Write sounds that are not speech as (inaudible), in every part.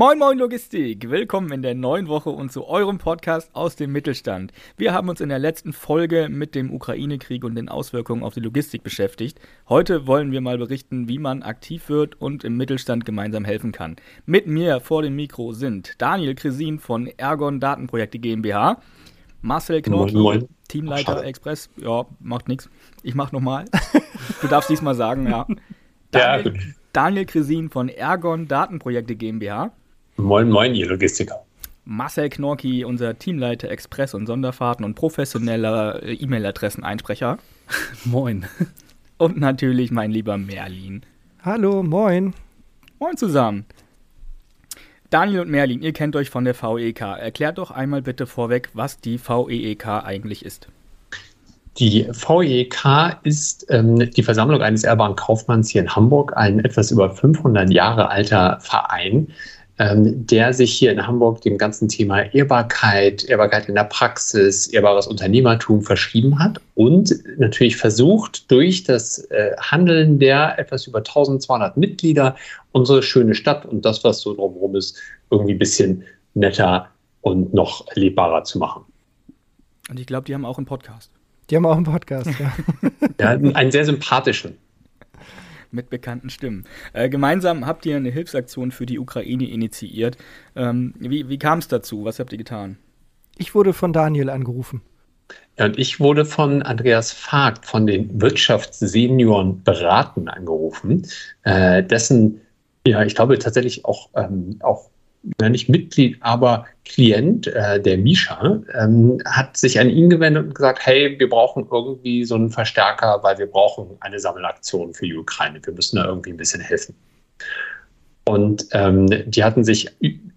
Moin Moin Logistik, willkommen in der neuen Woche und zu eurem Podcast aus dem Mittelstand. Wir haben uns in der letzten Folge mit dem Ukraine-Krieg und den Auswirkungen auf die Logistik beschäftigt. Heute wollen wir mal berichten, wie man aktiv wird und im Mittelstand gemeinsam helfen kann. Mit mir vor dem Mikro sind Daniel Kresin von Ergon Datenprojekte GmbH, Marcel moin. Teamleiter Schade. Express. Ja, macht nichts. Ich mach nochmal. Du darfst diesmal sagen, ja. Daniel, ja. Daniel Kresin von Ergon Datenprojekte GmbH. Moin, moin, ihr Logistiker. Marcel Knorki, unser Teamleiter Express und Sonderfahrten und professioneller äh, E-Mail-Adressen-Einsprecher. (laughs) moin. Und natürlich mein lieber Merlin. Hallo, moin. Moin zusammen. Daniel und Merlin, ihr kennt euch von der VEK. Erklärt doch einmal bitte vorweg, was die VEK eigentlich ist. Die VEK ist ähm, die Versammlung eines ehrbaren Kaufmanns hier in Hamburg, ein etwas über 500 Jahre alter Verein, ähm, der sich hier in Hamburg dem ganzen Thema Ehrbarkeit, Ehrbarkeit in der Praxis, ehrbares Unternehmertum verschrieben hat und natürlich versucht, durch das äh, Handeln der etwas über 1200 Mitglieder unsere schöne Stadt und das, was so drumherum ist, irgendwie ein bisschen netter und noch erlebbarer zu machen. Und ich glaube, die haben auch einen Podcast. Die haben auch einen Podcast, ja. ja einen sehr sympathischen. Mit bekannten Stimmen. Äh, gemeinsam habt ihr eine Hilfsaktion für die Ukraine initiiert. Ähm, wie wie kam es dazu? Was habt ihr getan? Ich wurde von Daniel angerufen. Ja, und ich wurde von Andreas Vogt von den Wirtschaftssenioren beraten angerufen, äh, dessen, ja, ich glaube tatsächlich auch, ähm, auch ja, nicht Mitglied, aber Klient, äh, der Misha, ähm, hat sich an ihn gewendet und gesagt, hey, wir brauchen irgendwie so einen Verstärker, weil wir brauchen eine Sammelaktion für die Ukraine. Wir müssen da irgendwie ein bisschen helfen. Und ähm, die hatten sich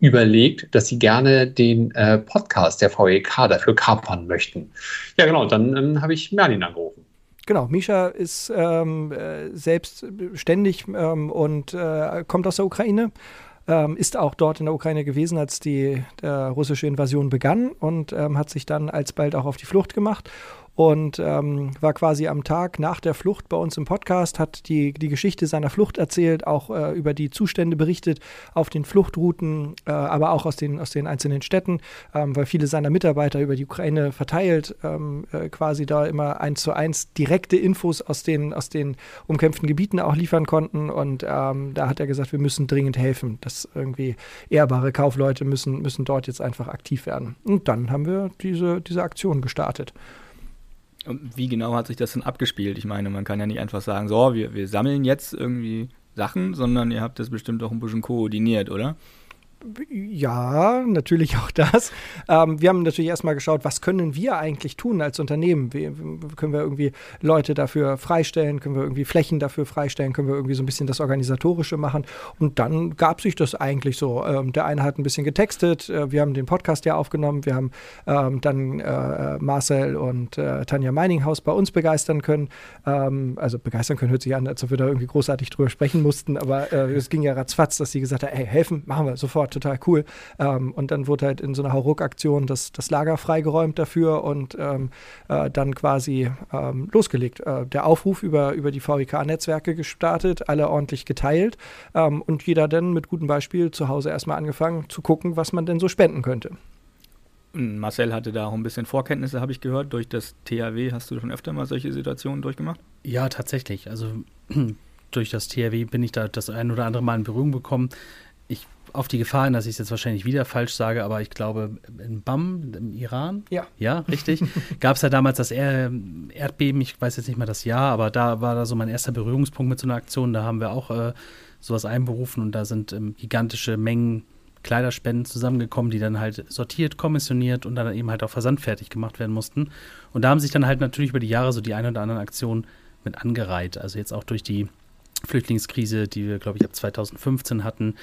überlegt, dass sie gerne den äh, Podcast der VEK dafür kapern möchten. Ja, genau, dann ähm, habe ich Merlin angerufen. Genau, Misha ist ähm, äh, selbstständig ähm, und äh, kommt aus der Ukraine ähm, ist auch dort in der Ukraine gewesen, als die russische Invasion begann und ähm, hat sich dann alsbald auch auf die Flucht gemacht und ähm, war quasi am Tag nach der Flucht bei uns im Podcast, hat die, die Geschichte seiner Flucht erzählt, auch äh, über die Zustände berichtet auf den Fluchtrouten, äh, aber auch aus den, aus den einzelnen Städten, ähm, weil viele seiner Mitarbeiter über die Ukraine verteilt ähm, äh, quasi da immer eins zu eins direkte Infos aus den, aus den umkämpften Gebieten auch liefern konnten. Und ähm, da hat er gesagt, wir müssen dringend helfen, dass irgendwie ehrbare Kaufleute müssen, müssen dort jetzt einfach aktiv werden. Und dann haben wir diese, diese Aktion gestartet. Wie genau hat sich das denn abgespielt? Ich meine, man kann ja nicht einfach sagen, so, wir, wir sammeln jetzt irgendwie Sachen, sondern ihr habt das bestimmt auch ein bisschen koordiniert, oder? Ja, natürlich auch das. Ähm, wir haben natürlich erstmal geschaut, was können wir eigentlich tun als Unternehmen? Wie, können wir irgendwie Leute dafür freistellen? Können wir irgendwie Flächen dafür freistellen? Können wir irgendwie so ein bisschen das Organisatorische machen? Und dann gab sich das eigentlich so. Ähm, der eine hat ein bisschen getextet. Äh, wir haben den Podcast ja aufgenommen. Wir haben ähm, dann äh, Marcel und äh, Tanja Meininghaus bei uns begeistern können. Ähm, also begeistern können hört sich an, als ob wir da irgendwie großartig drüber sprechen mussten. Aber äh, es ging ja ratzfatz, dass sie gesagt hat, hey, helfen, machen wir sofort total cool. Ähm, und dann wurde halt in so einer Hauruck-Aktion das, das Lager freigeräumt dafür und ähm, äh, dann quasi ähm, losgelegt. Äh, der Aufruf über, über die VWK-Netzwerke gestartet, alle ordentlich geteilt ähm, und jeder dann mit gutem Beispiel zu Hause erstmal angefangen zu gucken, was man denn so spenden könnte. Marcel hatte da auch ein bisschen Vorkenntnisse, habe ich gehört. Durch das THW hast du schon öfter mal solche Situationen durchgemacht? Ja, tatsächlich. Also (clears throat) durch das THW bin ich da das ein oder andere Mal in Berührung bekommen. Ich auf die Gefahr hin, dass ich es jetzt wahrscheinlich wieder falsch sage, aber ich glaube, in Bam, im Iran, ja, ja richtig, (laughs) gab es ja damals das Erdbeben, ich weiß jetzt nicht mehr das Jahr, aber da war da so mein erster Berührungspunkt mit so einer Aktion. Da haben wir auch äh, sowas einberufen und da sind ähm, gigantische Mengen Kleiderspenden zusammengekommen, die dann halt sortiert, kommissioniert und dann eben halt auch versandfertig gemacht werden mussten. Und da haben sich dann halt natürlich über die Jahre so die ein oder anderen Aktionen mit angereiht. Also jetzt auch durch die Flüchtlingskrise, die wir, glaube ich, ab 2015 hatten,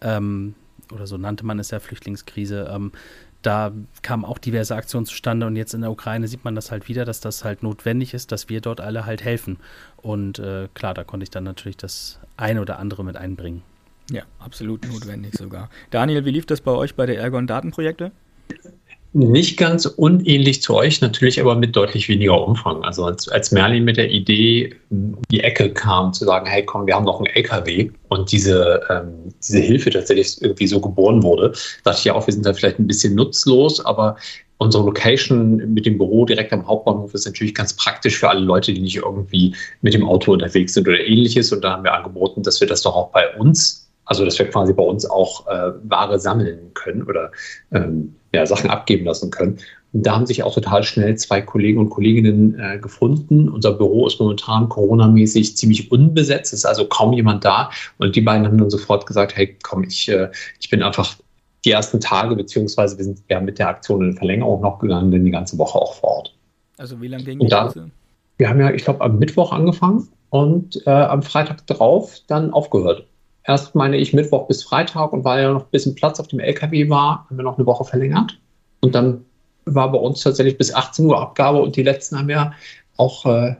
ähm, oder so nannte man es ja, Flüchtlingskrise, ähm, da kamen auch diverse Aktionen zustande und jetzt in der Ukraine sieht man das halt wieder, dass das halt notwendig ist, dass wir dort alle halt helfen. Und äh, klar, da konnte ich dann natürlich das eine oder andere mit einbringen. Ja, absolut notwendig sogar. Daniel, wie lief das bei euch bei der Ergon Datenprojekte? Nicht ganz unähnlich zu euch, natürlich aber mit deutlich weniger Umfang. Also als, als Merlin mit der Idee um die Ecke kam, zu sagen, hey komm, wir haben noch einen LKW und diese, ähm, diese Hilfe tatsächlich irgendwie so geboren wurde, dachte ich ja auch, wir sind da vielleicht ein bisschen nutzlos, aber unsere Location mit dem Büro direkt am Hauptbahnhof ist natürlich ganz praktisch für alle Leute, die nicht irgendwie mit dem Auto unterwegs sind oder ähnliches. Und da haben wir angeboten, dass wir das doch auch bei uns also, dass wir quasi bei uns auch äh, Ware sammeln können oder ähm, ja, Sachen abgeben lassen können. Und da haben sich auch total schnell zwei Kollegen und Kolleginnen äh, gefunden. Unser Büro ist momentan Corona-mäßig ziemlich unbesetzt, ist also kaum jemand da. Und die beiden haben dann sofort gesagt, hey, komm, ich, äh, ich bin einfach die ersten Tage, beziehungsweise wir sind ja mit der Aktion in Verlängerung noch gegangen, denn die ganze Woche auch vor Ort. Also wie lange ging die da, Wir haben ja, ich glaube, am Mittwoch angefangen und äh, am Freitag drauf dann aufgehört erst, meine ich, Mittwoch bis Freitag und weil ja noch ein bisschen Platz auf dem LKW war, haben wir noch eine Woche verlängert. Und dann war bei uns tatsächlich bis 18 Uhr Abgabe und die letzten haben ja auch äh,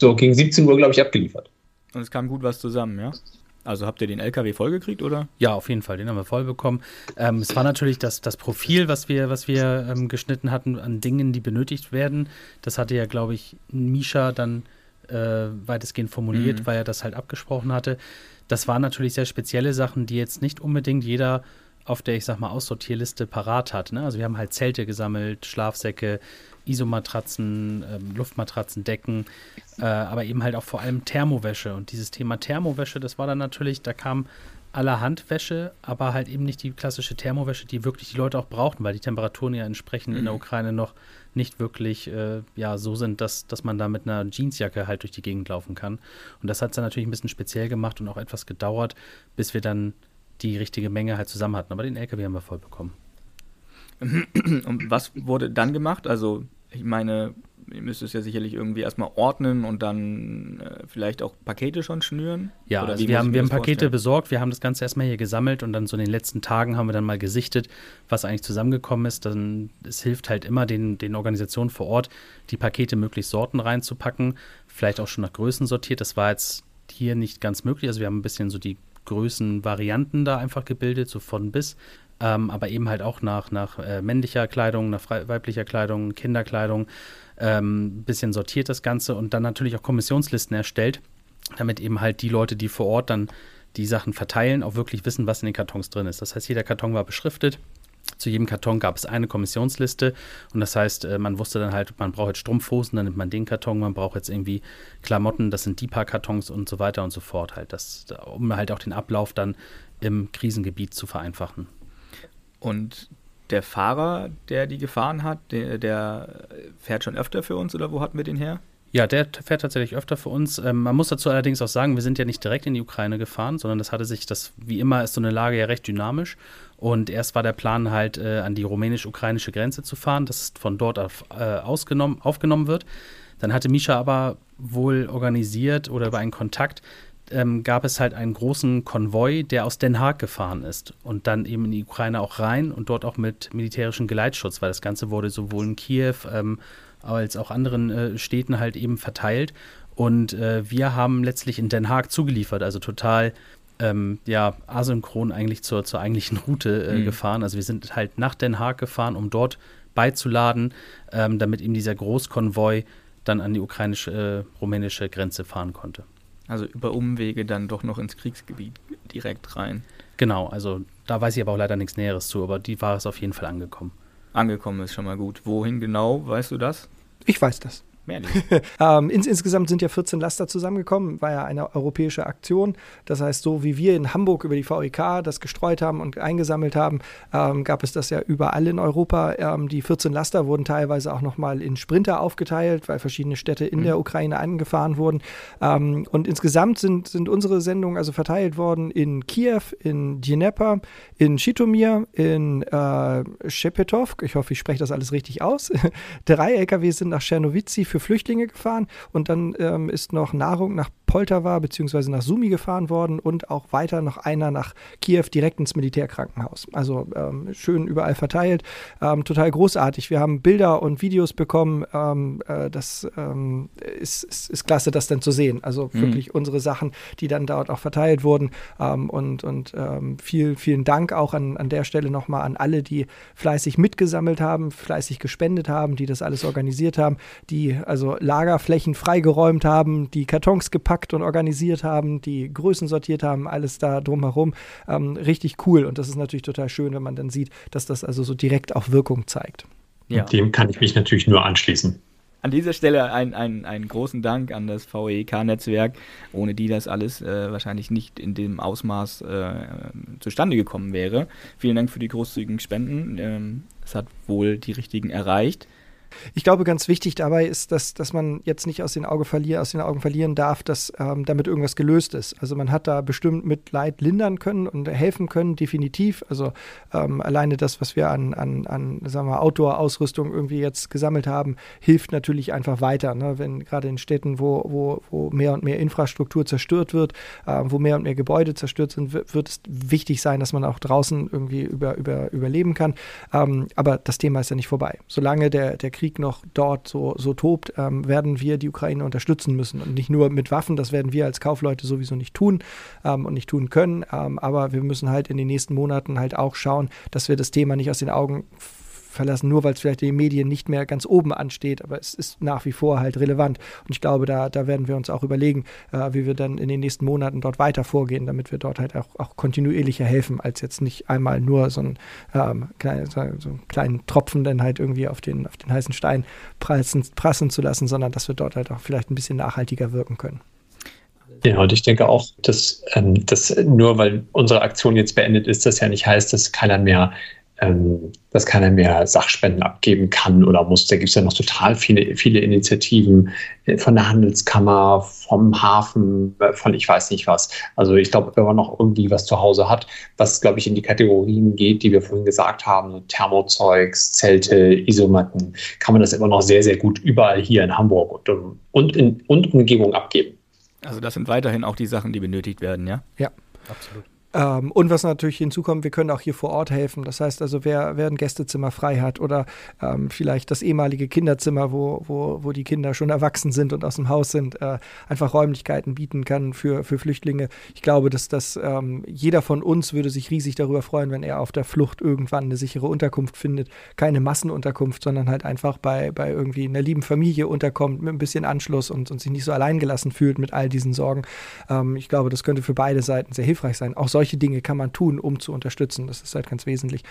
so gegen 17 Uhr, glaube ich, abgeliefert. Und es kam gut was zusammen, ja? Also habt ihr den LKW vollgekriegt, oder? Ja, auf jeden Fall, den haben wir voll bekommen. Ähm, es war natürlich das, das Profil, was wir, was wir ähm, geschnitten hatten an Dingen, die benötigt werden. Das hatte ja, glaube ich, Misha dann äh, weitestgehend formuliert, mhm. weil er das halt abgesprochen hatte das waren natürlich sehr spezielle Sachen, die jetzt nicht unbedingt jeder auf der, ich sag mal, Aussortierliste parat hat. Ne? Also wir haben halt Zelte gesammelt, Schlafsäcke, Isomatratzen, ähm, Luftmatratzen, Decken, äh, aber eben halt auch vor allem Thermowäsche. Und dieses Thema Thermowäsche, das war dann natürlich, da kam allerhand Wäsche, aber halt eben nicht die klassische Thermowäsche, die wirklich die Leute auch brauchten, weil die Temperaturen ja entsprechend mhm. in der mhm. Ukraine noch nicht wirklich äh, ja, so sind, dass, dass man da mit einer Jeansjacke halt durch die Gegend laufen kann. Und das hat es dann natürlich ein bisschen speziell gemacht und auch etwas gedauert, bis wir dann die richtige Menge halt zusammen hatten. Aber den LKW haben wir voll bekommen. Und was wurde dann gemacht? Also, ich meine, ihr müsst es ja sicherlich irgendwie erstmal ordnen und dann äh, vielleicht auch Pakete schon schnüren? Ja, also wir haben, wir haben Pakete vorstellen? besorgt, wir haben das Ganze erstmal hier gesammelt und dann so in den letzten Tagen haben wir dann mal gesichtet, was eigentlich zusammengekommen ist. Dann, es hilft halt immer den, den Organisationen vor Ort, die Pakete möglichst Sorten reinzupacken, vielleicht auch schon nach Größen sortiert. Das war jetzt hier nicht ganz möglich. Also wir haben ein bisschen so die Größenvarianten da einfach gebildet, so von bis. Ähm, aber eben halt auch nach, nach äh, männlicher Kleidung, nach weiblicher Kleidung, Kinderkleidung ähm, bisschen sortiert das Ganze und dann natürlich auch Kommissionslisten erstellt, damit eben halt die Leute, die vor Ort dann die Sachen verteilen, auch wirklich wissen, was in den Kartons drin ist. Das heißt, jeder Karton war beschriftet. Zu jedem Karton gab es eine Kommissionsliste und das heißt, äh, man wusste dann halt, man braucht jetzt Strumpfhosen, dann nimmt man den Karton, man braucht jetzt irgendwie Klamotten, das sind die paar Kartons und so weiter und so fort halt, das, um halt auch den Ablauf dann im Krisengebiet zu vereinfachen. Und der Fahrer, der die gefahren hat, der, der, fährt schon öfter für uns oder wo hatten wir den her? Ja, der fährt tatsächlich öfter für uns. Ähm, man muss dazu allerdings auch sagen, wir sind ja nicht direkt in die Ukraine gefahren, sondern das hatte sich, das wie immer ist so eine Lage ja recht dynamisch. Und erst war der Plan halt äh, an die rumänisch-ukrainische Grenze zu fahren, dass von dort auf, äh, ausgenommen, aufgenommen wird. Dann hatte Misha aber wohl organisiert oder über einen Kontakt, ähm, gab es halt einen großen Konvoi, der aus Den Haag gefahren ist und dann eben in die Ukraine auch rein und dort auch mit militärischem Geleitschutz, weil das Ganze wurde sowohl in Kiew ähm, als auch anderen äh, Städten halt eben verteilt. Und äh, wir haben letztlich in Den Haag zugeliefert, also total ähm, ja, asynchron eigentlich zur, zur eigentlichen Route äh, mhm. gefahren. Also wir sind halt nach Den Haag gefahren, um dort beizuladen, ähm, damit eben dieser Großkonvoi dann an die ukrainisch-rumänische äh, Grenze fahren konnte. Also über Umwege dann doch noch ins Kriegsgebiet direkt rein. Genau, also da weiß ich aber auch leider nichts Näheres zu, aber die war es auf jeden Fall angekommen. Angekommen ist schon mal gut. Wohin genau, weißt du das? Ich weiß das. (laughs) ähm, ins, insgesamt sind ja 14 Laster zusammengekommen, war ja eine europäische Aktion. Das heißt, so wie wir in Hamburg über die VEK das gestreut haben und eingesammelt haben, ähm, gab es das ja überall in Europa. Ähm, die 14 Laster wurden teilweise auch nochmal in Sprinter aufgeteilt, weil verschiedene Städte in mhm. der Ukraine angefahren wurden. Ähm, und insgesamt sind, sind unsere Sendungen also verteilt worden in Kiew, in Dnieper, in Chitomir, in äh, Shepetov. Ich hoffe, ich spreche das alles richtig aus. (laughs) Drei LKWs sind nach Czernowice für Flüchtlinge gefahren und dann ähm, ist noch Nahrung nach Poltava bzw. nach Sumi gefahren worden und auch weiter noch einer nach Kiew direkt ins Militärkrankenhaus. Also ähm, schön überall verteilt, ähm, total großartig. Wir haben Bilder und Videos bekommen. Ähm, äh, das ähm, ist, ist, ist, klasse, das dann zu sehen. Also mhm. wirklich unsere Sachen, die dann dort auch verteilt wurden. Ähm, und und viel, vielen Dank auch an, an der Stelle nochmal an alle, die fleißig mitgesammelt haben, fleißig gespendet haben, die das alles organisiert haben, die also Lagerflächen freigeräumt haben, die Kartons gepackt und organisiert haben, die Größen sortiert haben, alles da drumherum. Ähm, richtig cool. Und das ist natürlich total schön, wenn man dann sieht, dass das also so direkt auch Wirkung zeigt. Ja. Dem kann ich mich natürlich nur anschließen. An dieser Stelle einen, einen, einen großen Dank an das VEK-Netzwerk, ohne die das alles äh, wahrscheinlich nicht in dem Ausmaß äh, zustande gekommen wäre. Vielen Dank für die großzügigen Spenden. Ähm, es hat wohl die richtigen erreicht. Ich glaube, ganz wichtig dabei ist, dass, dass man jetzt nicht aus den, Auge verlier, aus den Augen verlieren darf, dass ähm, damit irgendwas gelöst ist. Also man hat da bestimmt mit Leid lindern können und helfen können, definitiv. Also ähm, alleine das, was wir an, an, an Outdoor-Ausrüstung irgendwie jetzt gesammelt haben, hilft natürlich einfach weiter. Ne? Wenn gerade in Städten, wo, wo, wo mehr und mehr Infrastruktur zerstört wird, äh, wo mehr und mehr Gebäude zerstört sind, wird, wird es wichtig sein, dass man auch draußen irgendwie über, über, überleben kann. Ähm, aber das Thema ist ja nicht vorbei. Solange der, der Krieg Krieg noch dort so, so tobt, ähm, werden wir die Ukraine unterstützen müssen. Und nicht nur mit Waffen, das werden wir als Kaufleute sowieso nicht tun ähm, und nicht tun können. Ähm, aber wir müssen halt in den nächsten Monaten halt auch schauen, dass wir das Thema nicht aus den Augen verlassen, nur weil es vielleicht den Medien nicht mehr ganz oben ansteht, aber es ist nach wie vor halt relevant. Und ich glaube, da, da werden wir uns auch überlegen, äh, wie wir dann in den nächsten Monaten dort weiter vorgehen, damit wir dort halt auch, auch kontinuierlicher helfen, als jetzt nicht einmal nur so einen, ähm, kleinen, so einen kleinen Tropfen dann halt irgendwie auf den, auf den heißen Stein prassen, prassen zu lassen, sondern dass wir dort halt auch vielleicht ein bisschen nachhaltiger wirken können. Ja, und ich denke auch, dass, ähm, dass nur weil unsere Aktion jetzt beendet ist, das ja nicht heißt, dass keiner mehr ähm, dass keiner mehr Sachspenden abgeben kann oder muss. Da gibt es ja noch total viele, viele Initiativen äh, von der Handelskammer, vom Hafen, äh, von ich weiß nicht was. Also ich glaube, wenn man noch irgendwie was zu Hause hat, was, glaube ich, in die Kategorien geht, die wir vorhin gesagt haben, Thermozeugs, Zelte, Isomatten, kann man das immer noch sehr, sehr gut überall hier in Hamburg und, und in und Umgebung abgeben. Also das sind weiterhin auch die Sachen, die benötigt werden, ja? Ja, absolut. Ähm, und was natürlich hinzukommt, wir können auch hier vor Ort helfen. Das heißt also, wer, wer ein Gästezimmer frei hat oder ähm, vielleicht das ehemalige Kinderzimmer, wo, wo, wo die Kinder schon erwachsen sind und aus dem Haus sind, äh, einfach Räumlichkeiten bieten kann für, für Flüchtlinge. Ich glaube, dass das ähm, jeder von uns würde sich riesig darüber freuen, wenn er auf der Flucht irgendwann eine sichere Unterkunft findet. Keine Massenunterkunft, sondern halt einfach bei, bei irgendwie einer lieben Familie unterkommt, mit ein bisschen Anschluss und, und sich nicht so alleingelassen fühlt mit all diesen Sorgen. Ähm, ich glaube, das könnte für beide Seiten sehr hilfreich sein. Auch solche solche Dinge kann man tun, um zu unterstützen. Das ist halt ganz wesentlich.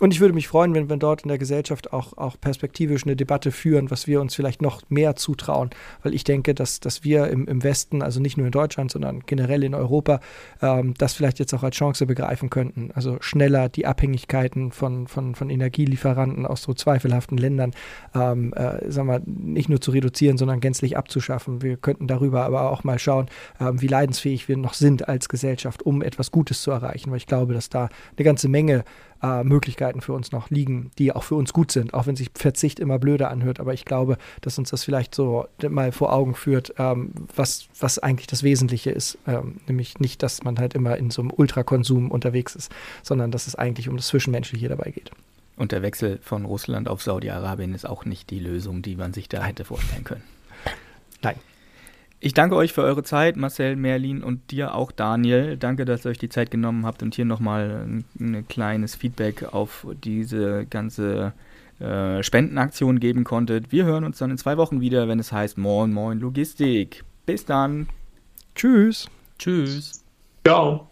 Und ich würde mich freuen, wenn wir dort in der Gesellschaft auch, auch perspektivisch eine Debatte führen, was wir uns vielleicht noch mehr zutrauen. Weil ich denke, dass, dass wir im, im Westen, also nicht nur in Deutschland, sondern generell in Europa, ähm, das vielleicht jetzt auch als Chance begreifen könnten. Also schneller die Abhängigkeiten von, von, von Energielieferanten aus so zweifelhaften Ländern, ähm, äh, sagen wir, nicht nur zu reduzieren, sondern gänzlich abzuschaffen. Wir könnten darüber aber auch mal schauen, ähm, wie leidensfähig wir noch sind als Gesellschaft, um etwas Gutes zu erreichen. Weil ich glaube, dass da eine ganze Menge äh, Möglichkeiten für uns noch liegen, die auch für uns gut sind, auch wenn sich Verzicht immer blöder anhört. Aber ich glaube, dass uns das vielleicht so mal vor Augen führt, ähm, was, was eigentlich das Wesentliche ist. Ähm, nämlich nicht, dass man halt immer in so einem Ultrakonsum unterwegs ist, sondern dass es eigentlich um das Zwischenmenschliche dabei geht. Und der Wechsel von Russland auf Saudi-Arabien ist auch nicht die Lösung, die man sich da hätte vorstellen können. Nein. Ich danke euch für eure Zeit, Marcel, Merlin und dir auch, Daniel. Danke, dass ihr euch die Zeit genommen habt und hier nochmal ein, ein kleines Feedback auf diese ganze äh, Spendenaktion geben konntet. Wir hören uns dann in zwei Wochen wieder, wenn es heißt Moin Moin Logistik. Bis dann. Tschüss. Tschüss. Ciao.